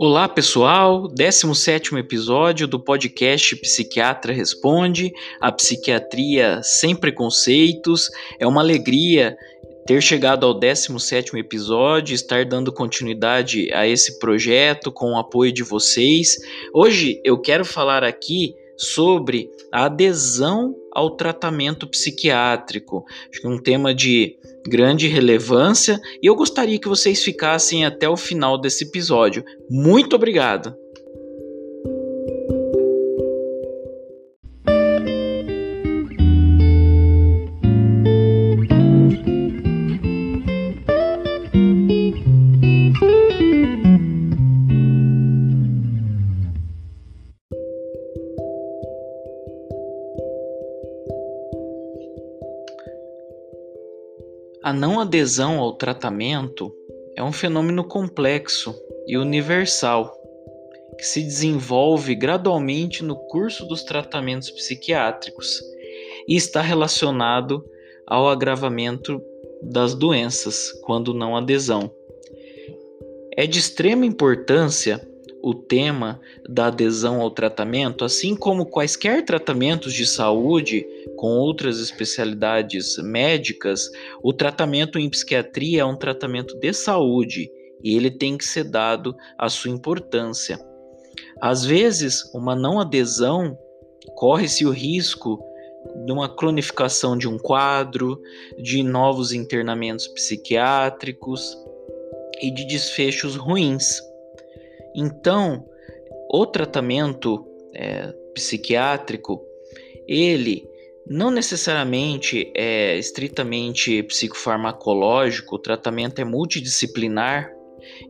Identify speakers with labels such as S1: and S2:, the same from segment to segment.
S1: Olá pessoal, 17 episódio do podcast Psiquiatra Responde, a psiquiatria sem preconceitos. É uma alegria ter chegado ao 17 episódio, estar dando continuidade a esse projeto com o apoio de vocês. Hoje eu quero falar aqui sobre a adesão ao tratamento psiquiátrico. Acho que é um tema de grande relevância e eu gostaria que vocês ficassem até o final desse episódio. Muito obrigado! A não adesão ao tratamento é um fenômeno complexo e universal que se desenvolve gradualmente no curso dos tratamentos psiquiátricos e está relacionado ao agravamento das doenças quando não adesão. É de extrema importância o tema da adesão ao tratamento, assim como quaisquer tratamentos de saúde com outras especialidades médicas, o tratamento em psiquiatria é um tratamento de saúde e ele tem que ser dado a sua importância. Às vezes, uma não adesão corre-se o risco de uma cronificação de um quadro, de novos internamentos psiquiátricos e de desfechos ruins. Então, o tratamento é, psiquiátrico, ele não necessariamente é estritamente psicofarmacológico, o tratamento é multidisciplinar,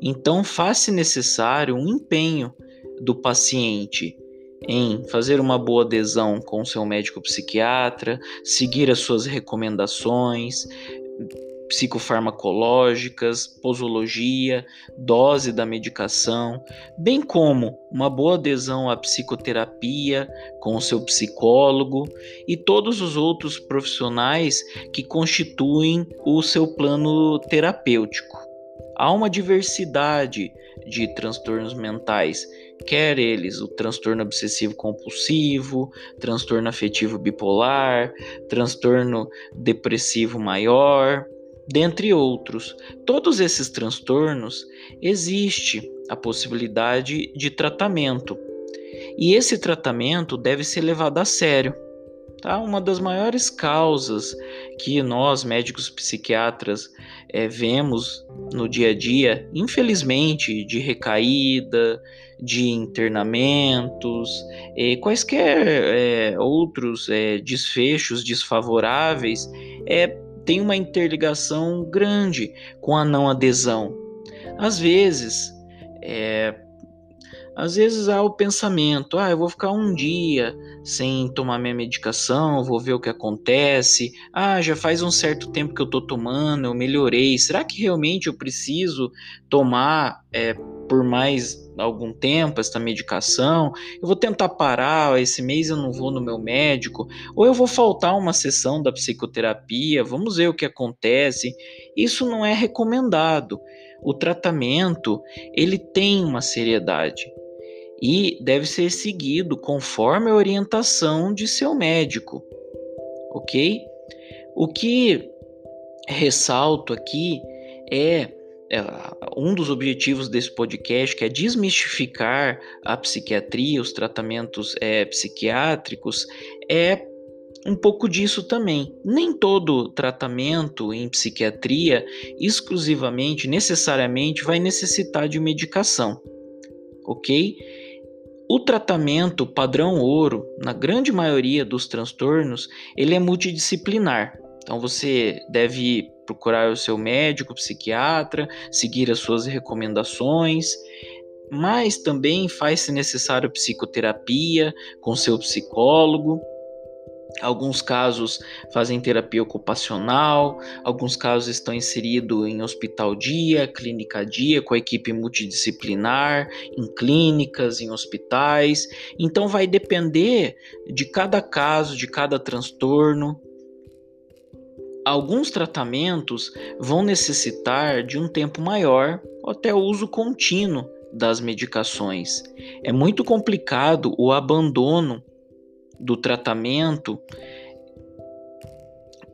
S1: então faz-se necessário um empenho do paciente em fazer uma boa adesão com seu médico psiquiatra, seguir as suas recomendações, psicofarmacológicas, posologia, dose da medicação, bem como uma boa adesão à psicoterapia com o seu psicólogo e todos os outros profissionais que constituem o seu plano terapêutico. Há uma diversidade de transtornos mentais, quer eles o transtorno obsessivo compulsivo, transtorno afetivo bipolar, transtorno depressivo maior, dentre outros. Todos esses transtornos existe a possibilidade de tratamento. E esse tratamento deve ser levado a sério. Tá? Uma das maiores causas que nós, médicos psiquiatras, é, vemos no dia a dia, infelizmente, de recaída, de internamentos, e quaisquer é, outros é, desfechos desfavoráveis, é tem uma interligação grande com a não adesão. Às vezes, é, às vezes há o pensamento, ah, eu vou ficar um dia sem tomar minha medicação, vou ver o que acontece. Ah, já faz um certo tempo que eu tô tomando, eu melhorei. Será que realmente eu preciso tomar é, por mais algum tempo esta medicação, eu vou tentar parar, esse mês eu não vou no meu médico, ou eu vou faltar uma sessão da psicoterapia, vamos ver o que acontece. Isso não é recomendado. O tratamento, ele tem uma seriedade e deve ser seguido conforme a orientação de seu médico. OK? O que ressalto aqui é, um dos objetivos desse podcast, que é desmistificar a psiquiatria, os tratamentos é, psiquiátricos, é um pouco disso também. Nem todo tratamento em psiquiatria exclusivamente, necessariamente, vai necessitar de medicação, ok? O tratamento padrão ouro, na grande maioria dos transtornos, ele é multidisciplinar. Então você deve procurar o seu médico, psiquiatra, seguir as suas recomendações, mas também faz-se necessário psicoterapia com seu psicólogo. Alguns casos fazem terapia ocupacional, alguns casos estão inseridos em hospital dia, clínica dia, com a equipe multidisciplinar, em clínicas, em hospitais. Então vai depender de cada caso, de cada transtorno, Alguns tratamentos vão necessitar de um tempo maior ou até uso contínuo das medicações. É muito complicado o abandono do tratamento,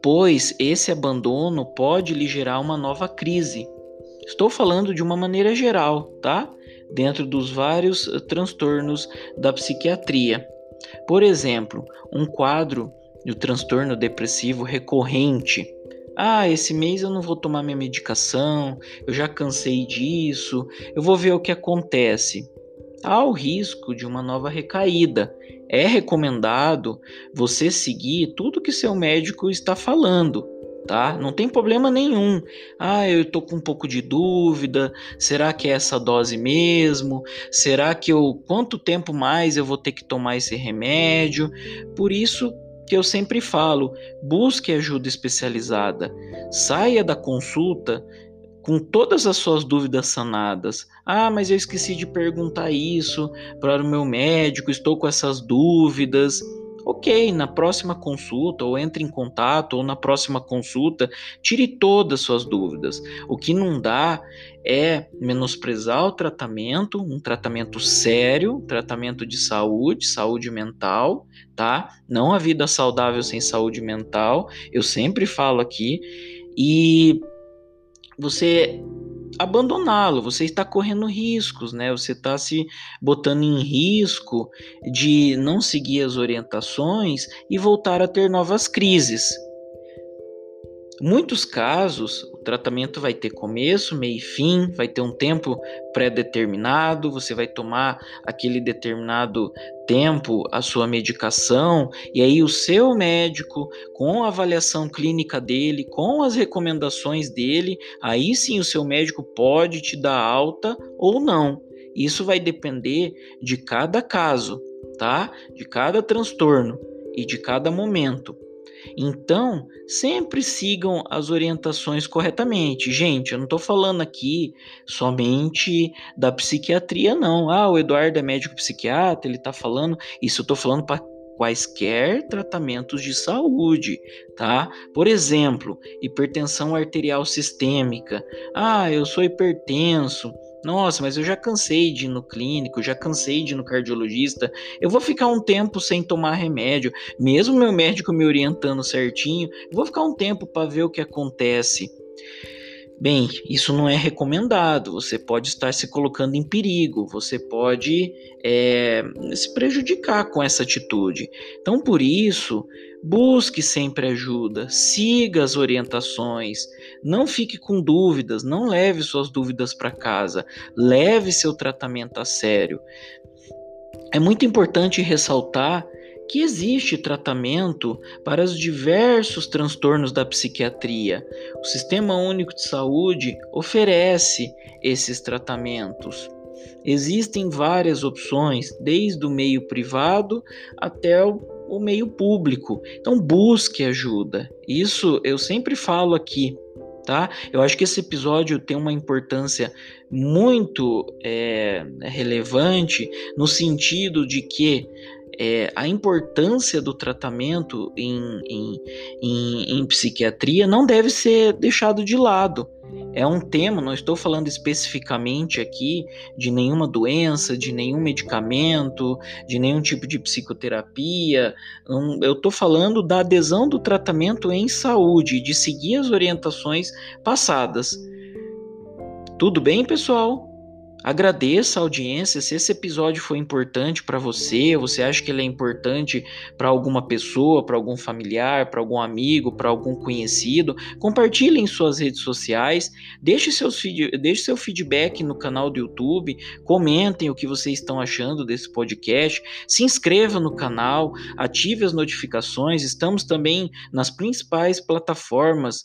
S1: pois esse abandono pode lhe gerar uma nova crise. Estou falando de uma maneira geral, tá? Dentro dos vários eh, transtornos da psiquiatria. Por exemplo, um quadro do transtorno depressivo recorrente. Ah, esse mês eu não vou tomar minha medicação, eu já cansei disso, eu vou ver o que acontece. Há o risco de uma nova recaída. É recomendado você seguir tudo que seu médico está falando, tá? Não tem problema nenhum. Ah, eu tô com um pouco de dúvida. Será que é essa dose mesmo? Será que eu quanto tempo mais eu vou ter que tomar esse remédio? Por isso que eu sempre falo, busque ajuda especializada. Saia da consulta com todas as suas dúvidas sanadas. Ah, mas eu esqueci de perguntar isso para o meu médico, estou com essas dúvidas. Ok, na próxima consulta, ou entre em contato, ou na próxima consulta, tire todas as suas dúvidas. O que não dá é menosprezar o tratamento, um tratamento sério, tratamento de saúde, saúde mental, tá? Não a vida saudável sem saúde mental, eu sempre falo aqui, e você abandoná-lo, você está correndo riscos, né? Você está se botando em risco de não seguir as orientações e voltar a ter novas crises. Muitos casos, tratamento vai ter começo, meio e fim, vai ter um tempo pré-determinado, você vai tomar aquele determinado tempo a sua medicação, e aí o seu médico, com a avaliação clínica dele, com as recomendações dele, aí sim o seu médico pode te dar alta ou não. Isso vai depender de cada caso, tá? De cada transtorno e de cada momento. Então, sempre sigam as orientações corretamente. Gente, eu não estou falando aqui somente da psiquiatria, não. Ah, o Eduardo é médico psiquiatra, ele está falando. Isso eu estou falando para quaisquer tratamentos de saúde, tá? Por exemplo, hipertensão arterial sistêmica. Ah, eu sou hipertenso. Nossa, mas eu já cansei de ir no clínico, já cansei de ir no cardiologista. Eu vou ficar um tempo sem tomar remédio, mesmo meu médico me orientando certinho. Eu vou ficar um tempo para ver o que acontece. Bem, isso não é recomendado. Você pode estar se colocando em perigo, você pode é, se prejudicar com essa atitude. Então, por isso, busque sempre ajuda, siga as orientações, não fique com dúvidas, não leve suas dúvidas para casa, leve seu tratamento a sério. É muito importante ressaltar que existe tratamento para os diversos transtornos da psiquiatria. O Sistema Único de Saúde oferece esses tratamentos. Existem várias opções, desde o meio privado até o, meio público. Então, busque ajuda. Isso eu sempre falo aqui tá? Eu acho que esse episódio tem uma importância muito é, relevante no sentido de que é, a importância do tratamento em, em, em, em, psiquiatria não deve ser deixado de lado. É um tema, não estou falando especificamente aqui de nenhuma doença, de nenhum medicamento, de nenhum tipo de psicoterapia. Eu estou falando da adesão do tratamento em saúde, de seguir as orientações passadas. Tudo bem, pessoal? Agradeça a audiência. Se esse episódio foi importante para você, você acha que ele é importante para alguma pessoa, para algum familiar, para algum amigo, para algum conhecido, compartilhe em suas redes sociais. Deixe, seus deixe seu feedback no canal do YouTube. Comentem o que vocês estão achando desse podcast. Se inscreva no canal, ative as notificações. Estamos também nas principais plataformas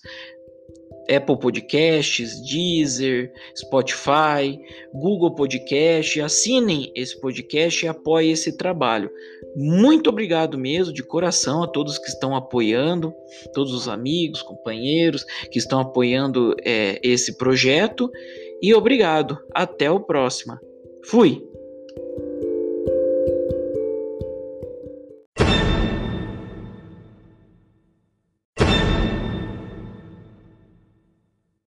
S1: Apple Podcasts, Deezer, Spotify, Google Podcast. Assinem esse podcast e apoiem esse trabalho. Muito obrigado mesmo, de coração, a todos que estão apoiando, todos os amigos, companheiros que estão apoiando é, esse projeto. E obrigado. Até o próximo. Fui!